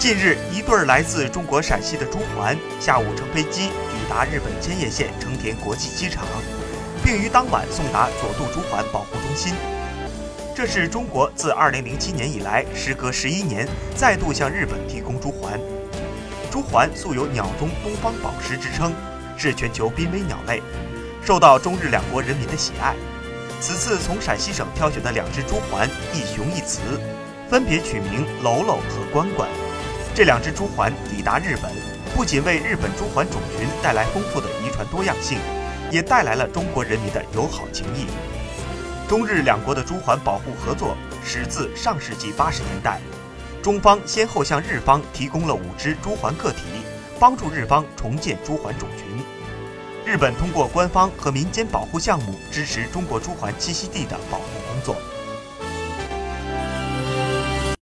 近日，一对来自中国陕西的朱鹮下午乘飞机抵达日本千叶县成田国际机场，并于当晚送达佐渡朱鹮保护中心。这是中国自2007年以来，时隔十一年再度向日本提供朱鹮。朱鹮素有“鸟中东方宝石”之称，是全球濒危鸟类，受到中日两国人民的喜爱。此次从陕西省挑选的两只朱鹮，一雄一雌，分别取名“楼楼”和“关关”。这两只朱鹮抵达日本，不仅为日本朱鹮种群带来丰富的遗传多样性，也带来了中国人民的友好情谊。中日两国的朱鹮保护合作始自上世纪八十年代，中方先后向日方提供了五只朱鹮个体，帮助日方重建朱鹮种群。日本通过官方和民间保护项目支持中国朱鹮栖息地的保护工作。